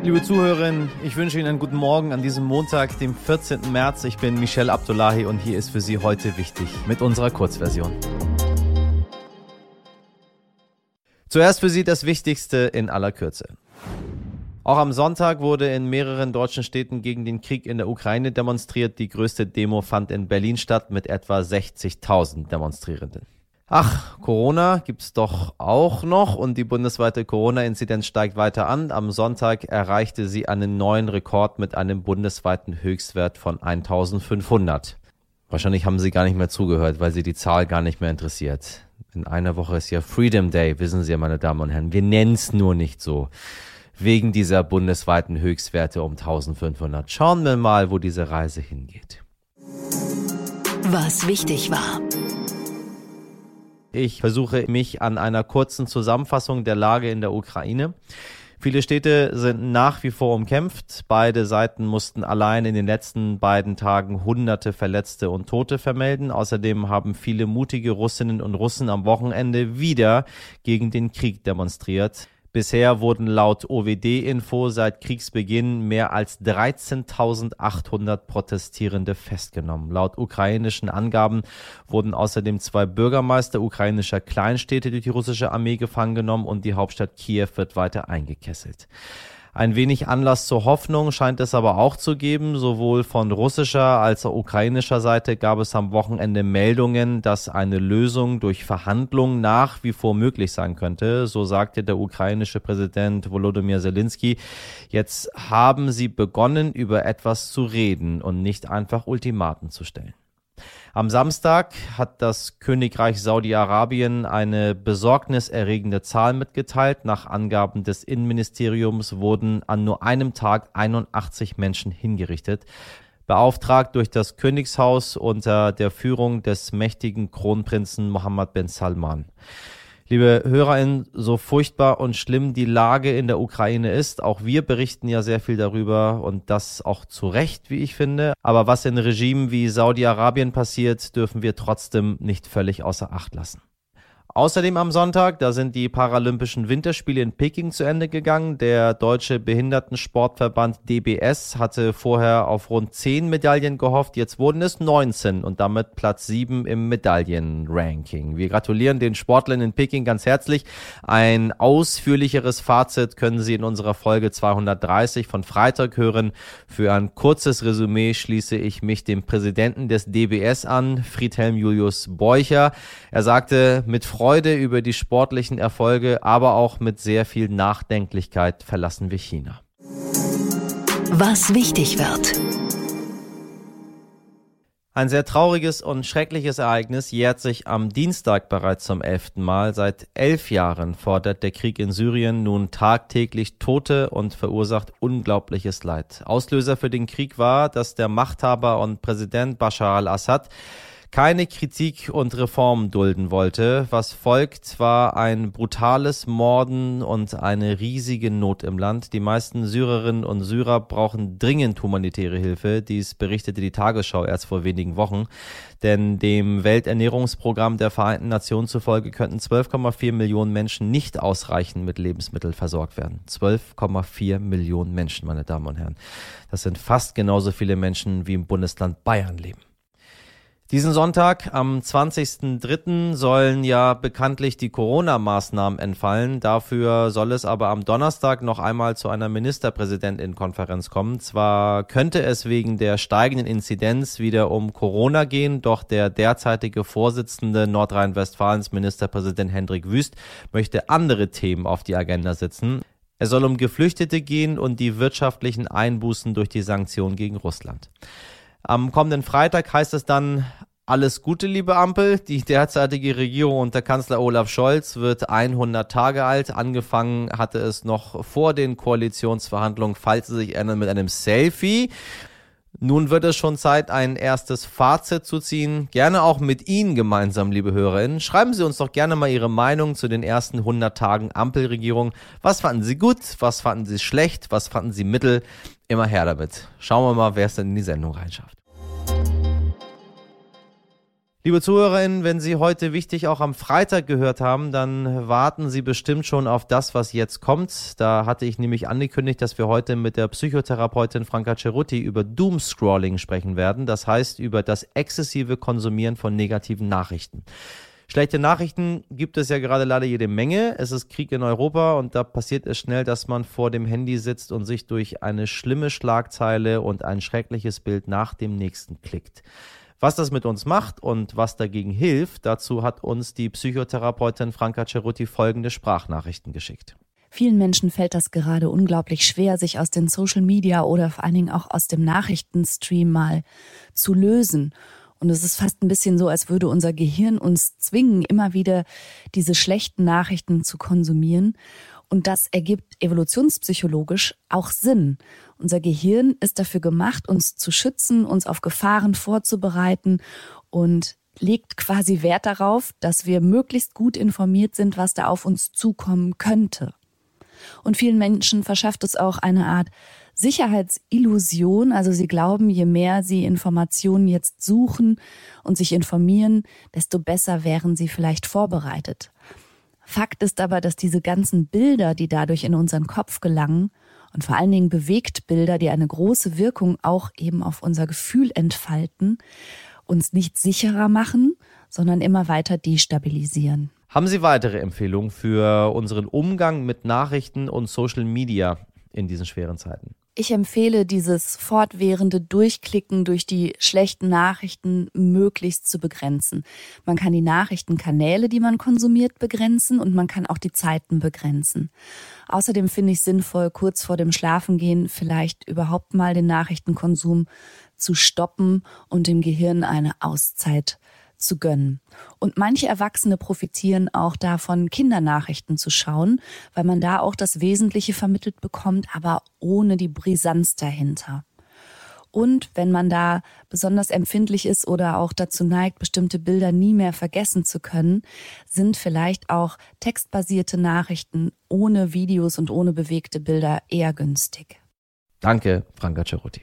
Liebe Zuhörerinnen, ich wünsche Ihnen einen guten Morgen an diesem Montag, dem 14. März. Ich bin Michelle Abdullahi und hier ist für Sie heute wichtig mit unserer Kurzversion. Zuerst für Sie das Wichtigste in aller Kürze. Auch am Sonntag wurde in mehreren deutschen Städten gegen den Krieg in der Ukraine demonstriert. Die größte Demo fand in Berlin statt mit etwa 60.000 Demonstrierenden. Ach, Corona gibt's doch auch noch und die bundesweite Corona-Inzidenz steigt weiter an. Am Sonntag erreichte sie einen neuen Rekord mit einem bundesweiten Höchstwert von 1500. Wahrscheinlich haben Sie gar nicht mehr zugehört, weil Sie die Zahl gar nicht mehr interessiert. In einer Woche ist ja Freedom Day, wissen Sie, meine Damen und Herren. Wir nennen's nur nicht so. Wegen dieser bundesweiten Höchstwerte um 1500. Schauen wir mal, wo diese Reise hingeht. Was wichtig war. Ich versuche mich an einer kurzen Zusammenfassung der Lage in der Ukraine. Viele Städte sind nach wie vor umkämpft. Beide Seiten mussten allein in den letzten beiden Tagen hunderte Verletzte und Tote vermelden. Außerdem haben viele mutige Russinnen und Russen am Wochenende wieder gegen den Krieg demonstriert. Bisher wurden laut OWD-Info seit Kriegsbeginn mehr als 13.800 Protestierende festgenommen. Laut ukrainischen Angaben wurden außerdem zwei Bürgermeister ukrainischer Kleinstädte durch die russische Armee gefangen genommen und die Hauptstadt Kiew wird weiter eingekesselt. Ein wenig Anlass zur Hoffnung scheint es aber auch zu geben. Sowohl von russischer als auch ukrainischer Seite gab es am Wochenende Meldungen, dass eine Lösung durch Verhandlungen nach wie vor möglich sein könnte. So sagte der ukrainische Präsident Volodymyr Zelensky. Jetzt haben sie begonnen, über etwas zu reden und nicht einfach Ultimaten zu stellen. Am Samstag hat das Königreich Saudi-Arabien eine besorgniserregende Zahl mitgeteilt. Nach Angaben des Innenministeriums wurden an nur einem Tag 81 Menschen hingerichtet beauftragt durch das Königshaus unter der Führung des mächtigen Kronprinzen Mohammed bin Salman. Liebe HörerInnen, so furchtbar und schlimm die Lage in der Ukraine ist, auch wir berichten ja sehr viel darüber und das auch zu Recht, wie ich finde. Aber was in Regimen wie Saudi-Arabien passiert, dürfen wir trotzdem nicht völlig außer Acht lassen. Außerdem am Sonntag, da sind die Paralympischen Winterspiele in Peking zu Ende gegangen. Der Deutsche Behindertensportverband DBS hatte vorher auf rund 10 Medaillen gehofft. Jetzt wurden es 19 und damit Platz 7 im Medaillenranking. Wir gratulieren den Sportlern in Peking ganz herzlich. Ein ausführlicheres Fazit können Sie in unserer Folge 230 von Freitag hören. Für ein kurzes Resümee schließe ich mich dem Präsidenten des DBS an, Friedhelm Julius Beucher. Er sagte, mit Freude Freude über die sportlichen Erfolge, aber auch mit sehr viel Nachdenklichkeit verlassen wir China. Was wichtig wird. Ein sehr trauriges und schreckliches Ereignis jährt sich am Dienstag bereits zum elften Mal. Seit elf Jahren fordert der Krieg in Syrien nun tagtäglich Tote und verursacht unglaubliches Leid. Auslöser für den Krieg war, dass der Machthaber und Präsident Bashar al-Assad keine Kritik und Reformen dulden wollte. Was folgt, war ein brutales Morden und eine riesige Not im Land. Die meisten Syrerinnen und Syrer brauchen dringend humanitäre Hilfe. Dies berichtete die Tagesschau erst vor wenigen Wochen. Denn dem Welternährungsprogramm der Vereinten Nationen zufolge könnten 12,4 Millionen Menschen nicht ausreichend mit Lebensmitteln versorgt werden. 12,4 Millionen Menschen, meine Damen und Herren. Das sind fast genauso viele Menschen, wie im Bundesland Bayern leben. Diesen Sonntag, am 20.03., sollen ja bekanntlich die Corona-Maßnahmen entfallen. Dafür soll es aber am Donnerstag noch einmal zu einer Ministerpräsidentin-Konferenz kommen. Zwar könnte es wegen der steigenden Inzidenz wieder um Corona gehen, doch der derzeitige Vorsitzende Nordrhein-Westfalens, Ministerpräsident Hendrik Wüst, möchte andere Themen auf die Agenda setzen. Es soll um Geflüchtete gehen und die wirtschaftlichen Einbußen durch die Sanktionen gegen Russland. Am kommenden Freitag heißt es dann alles Gute, liebe Ampel. Die derzeitige Regierung unter Kanzler Olaf Scholz wird 100 Tage alt. Angefangen hatte es noch vor den Koalitionsverhandlungen, falls Sie sich erinnern, mit einem Selfie. Nun wird es schon Zeit, ein erstes Fazit zu ziehen. Gerne auch mit Ihnen gemeinsam, liebe Hörerinnen. Schreiben Sie uns doch gerne mal Ihre Meinung zu den ersten 100 Tagen Ampelregierung. Was fanden Sie gut? Was fanden Sie schlecht? Was fanden Sie mittel? Immer her damit. Schauen wir mal, wer es denn in die Sendung reinschafft. Liebe Zuhörerinnen, wenn Sie heute wichtig auch am Freitag gehört haben, dann warten Sie bestimmt schon auf das, was jetzt kommt. Da hatte ich nämlich angekündigt, dass wir heute mit der Psychotherapeutin Franka Cerutti über Doomscrolling sprechen werden. Das heißt über das exzessive Konsumieren von negativen Nachrichten. Schlechte Nachrichten gibt es ja gerade leider jede Menge. Es ist Krieg in Europa und da passiert es schnell, dass man vor dem Handy sitzt und sich durch eine schlimme Schlagzeile und ein schreckliches Bild nach dem nächsten klickt. Was das mit uns macht und was dagegen hilft, dazu hat uns die Psychotherapeutin Franka Cerutti folgende Sprachnachrichten geschickt. Vielen Menschen fällt das gerade unglaublich schwer, sich aus den Social Media oder vor allen Dingen auch aus dem Nachrichtenstream mal zu lösen. Und es ist fast ein bisschen so, als würde unser Gehirn uns zwingen, immer wieder diese schlechten Nachrichten zu konsumieren. Und das ergibt evolutionspsychologisch auch Sinn. Unser Gehirn ist dafür gemacht, uns zu schützen, uns auf Gefahren vorzubereiten und legt quasi Wert darauf, dass wir möglichst gut informiert sind, was da auf uns zukommen könnte. Und vielen Menschen verschafft es auch eine Art Sicherheitsillusion. Also sie glauben, je mehr sie Informationen jetzt suchen und sich informieren, desto besser wären sie vielleicht vorbereitet. Fakt ist aber, dass diese ganzen Bilder, die dadurch in unseren Kopf gelangen, und vor allen Dingen Bewegtbilder, die eine große Wirkung auch eben auf unser Gefühl entfalten, uns nicht sicherer machen, sondern immer weiter destabilisieren. Haben Sie weitere Empfehlungen für unseren Umgang mit Nachrichten und Social Media in diesen schweren Zeiten? Ich empfehle dieses fortwährende Durchklicken durch die schlechten Nachrichten möglichst zu begrenzen. Man kann die Nachrichtenkanäle, die man konsumiert, begrenzen und man kann auch die Zeiten begrenzen. Außerdem finde ich sinnvoll, kurz vor dem Schlafengehen vielleicht überhaupt mal den Nachrichtenkonsum zu stoppen und dem Gehirn eine Auszeit zu gönnen. Und manche Erwachsene profitieren auch davon, Kindernachrichten zu schauen, weil man da auch das Wesentliche vermittelt bekommt, aber ohne die Brisanz dahinter. Und wenn man da besonders empfindlich ist oder auch dazu neigt, bestimmte Bilder nie mehr vergessen zu können, sind vielleicht auch textbasierte Nachrichten ohne Videos und ohne bewegte Bilder eher günstig. Danke, Franka Ceruti.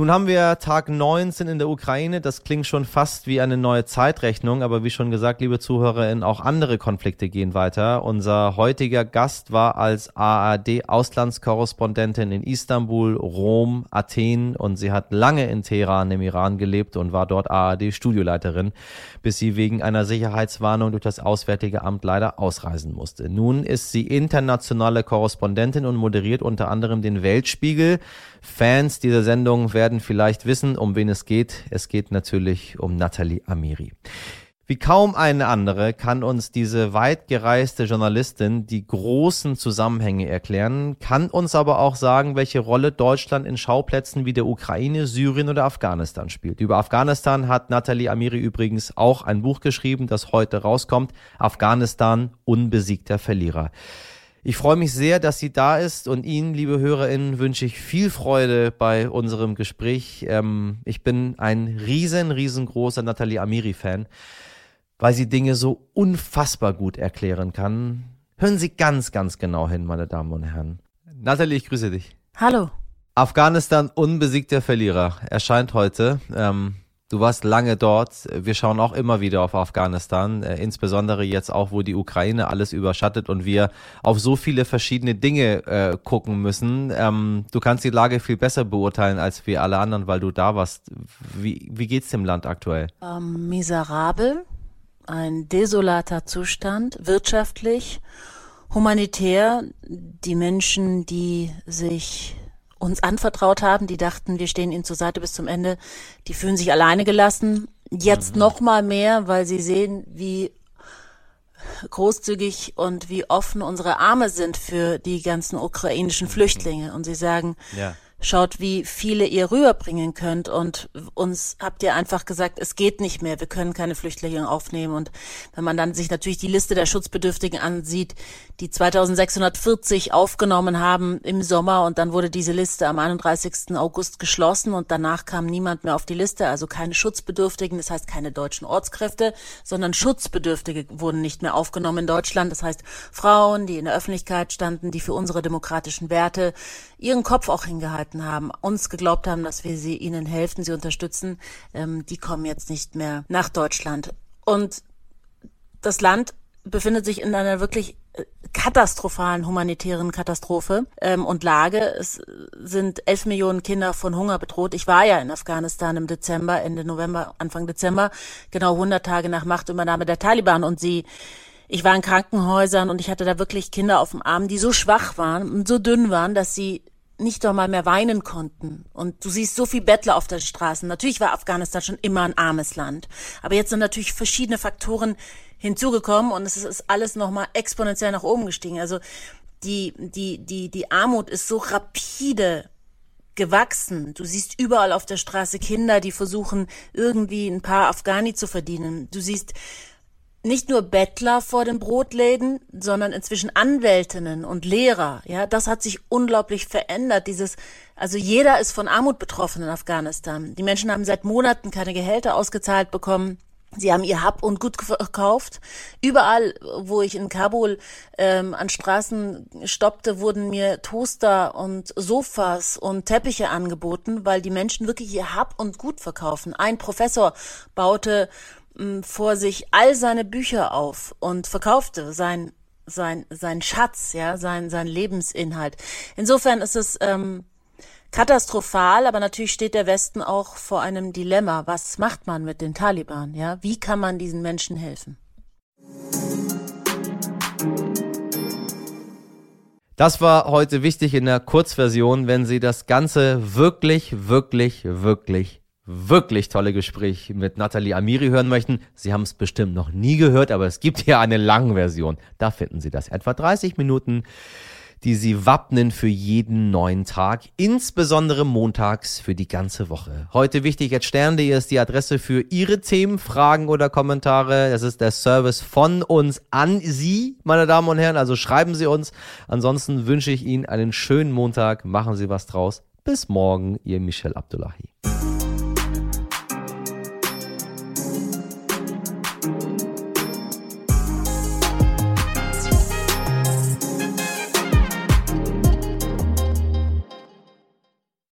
Nun haben wir Tag 19 in der Ukraine. Das klingt schon fast wie eine neue Zeitrechnung, aber wie schon gesagt, liebe ZuhörerInnen, auch andere Konflikte gehen weiter. Unser heutiger Gast war als ARD-Auslandskorrespondentin in Istanbul, Rom, Athen und sie hat lange in Teheran im Iran gelebt und war dort ARD-Studioleiterin, bis sie wegen einer Sicherheitswarnung durch das Auswärtige Amt leider ausreisen musste. Nun ist sie internationale Korrespondentin und moderiert unter anderem den Weltspiegel. Fans dieser Sendung werden vielleicht wissen, um wen es geht. Es geht natürlich um Nathalie Amiri. Wie kaum eine andere kann uns diese weit gereiste Journalistin die großen Zusammenhänge erklären, kann uns aber auch sagen, welche Rolle Deutschland in Schauplätzen wie der Ukraine, Syrien oder Afghanistan spielt. Über Afghanistan hat Nathalie Amiri übrigens auch ein Buch geschrieben, das heute rauskommt. Afghanistan, unbesiegter Verlierer. Ich freue mich sehr, dass sie da ist und Ihnen, liebe HörerInnen, wünsche ich viel Freude bei unserem Gespräch. Ähm, ich bin ein riesen, riesengroßer Nathalie Amiri-Fan, weil sie Dinge so unfassbar gut erklären kann. Hören Sie ganz, ganz genau hin, meine Damen und Herren. Nathalie, ich grüße dich. Hallo. Afghanistan unbesiegter Verlierer erscheint heute. Ähm, Du warst lange dort. Wir schauen auch immer wieder auf Afghanistan, äh, insbesondere jetzt auch, wo die Ukraine alles überschattet und wir auf so viele verschiedene Dinge äh, gucken müssen. Ähm, du kannst die Lage viel besser beurteilen als wir alle anderen, weil du da warst. Wie, wie geht's dem Land aktuell? Ähm, miserabel, ein desolater Zustand, wirtschaftlich, humanitär. Die Menschen, die sich uns anvertraut haben, die dachten, wir stehen ihnen zur Seite bis zum Ende, die fühlen sich alleine gelassen. Jetzt mhm. noch mal mehr, weil sie sehen, wie großzügig und wie offen unsere Arme sind für die ganzen ukrainischen Flüchtlinge. Und sie sagen, ja schaut, wie viele ihr rüberbringen könnt. Und uns habt ihr einfach gesagt, es geht nicht mehr, wir können keine Flüchtlinge aufnehmen. Und wenn man dann sich natürlich die Liste der Schutzbedürftigen ansieht, die 2640 aufgenommen haben im Sommer und dann wurde diese Liste am 31. August geschlossen und danach kam niemand mehr auf die Liste, also keine Schutzbedürftigen, das heißt keine deutschen Ortskräfte, sondern Schutzbedürftige wurden nicht mehr aufgenommen in Deutschland. Das heißt Frauen, die in der Öffentlichkeit standen, die für unsere demokratischen Werte ihren Kopf auch hingehalten gehalten haben, uns geglaubt haben, dass wir sie ihnen helfen, sie unterstützen, ähm, die kommen jetzt nicht mehr nach Deutschland. Und das Land befindet sich in einer wirklich äh, katastrophalen humanitären Katastrophe ähm, und Lage. Es sind elf Millionen Kinder von Hunger bedroht. Ich war ja in Afghanistan im Dezember, Ende November, Anfang Dezember, genau 100 Tage nach Machtübernahme der Taliban und sie ich war in Krankenhäusern und ich hatte da wirklich Kinder auf dem Arm, die so schwach waren und so dünn waren, dass sie nicht einmal mehr weinen konnten. Und du siehst so viel Bettler auf den Straßen. Natürlich war Afghanistan schon immer ein armes Land. Aber jetzt sind natürlich verschiedene Faktoren hinzugekommen und es ist alles nochmal exponentiell nach oben gestiegen. Also die, die, die, die Armut ist so rapide gewachsen. Du siehst überall auf der Straße Kinder, die versuchen, irgendwie ein paar Afghani zu verdienen. Du siehst nicht nur Bettler vor den Brotläden, sondern inzwischen Anwältinnen und Lehrer. Ja, das hat sich unglaublich verändert. Dieses, also jeder ist von Armut betroffen in Afghanistan. Die Menschen haben seit Monaten keine Gehälter ausgezahlt bekommen. Sie haben ihr Hab und Gut verkauft. Überall, wo ich in Kabul ähm, an Straßen stoppte, wurden mir Toaster und Sofas und Teppiche angeboten, weil die Menschen wirklich ihr Hab und Gut verkaufen. Ein Professor baute vor sich all seine Bücher auf und verkaufte sein sein sein Schatz, ja, sein sein Lebensinhalt. Insofern ist es ähm, katastrophal, aber natürlich steht der Westen auch vor einem Dilemma. Was macht man mit den Taliban? Ja, wie kann man diesen Menschen helfen? Das war heute wichtig in der Kurzversion, wenn Sie das Ganze wirklich, wirklich, wirklich, wirklich tolle Gespräch mit Nathalie Amiri hören möchten. Sie haben es bestimmt noch nie gehört, aber es gibt hier eine lange Version. Da finden Sie das. Etwa 30 Minuten die sie wappnen für jeden neuen Tag, insbesondere montags für die ganze Woche. Heute wichtig, jetzt stern.de ist die Adresse für Ihre Themen, Fragen oder Kommentare. Das ist der Service von uns an Sie, meine Damen und Herren. Also schreiben Sie uns. Ansonsten wünsche ich Ihnen einen schönen Montag. Machen Sie was draus. Bis morgen, Ihr Michel Abdullahi.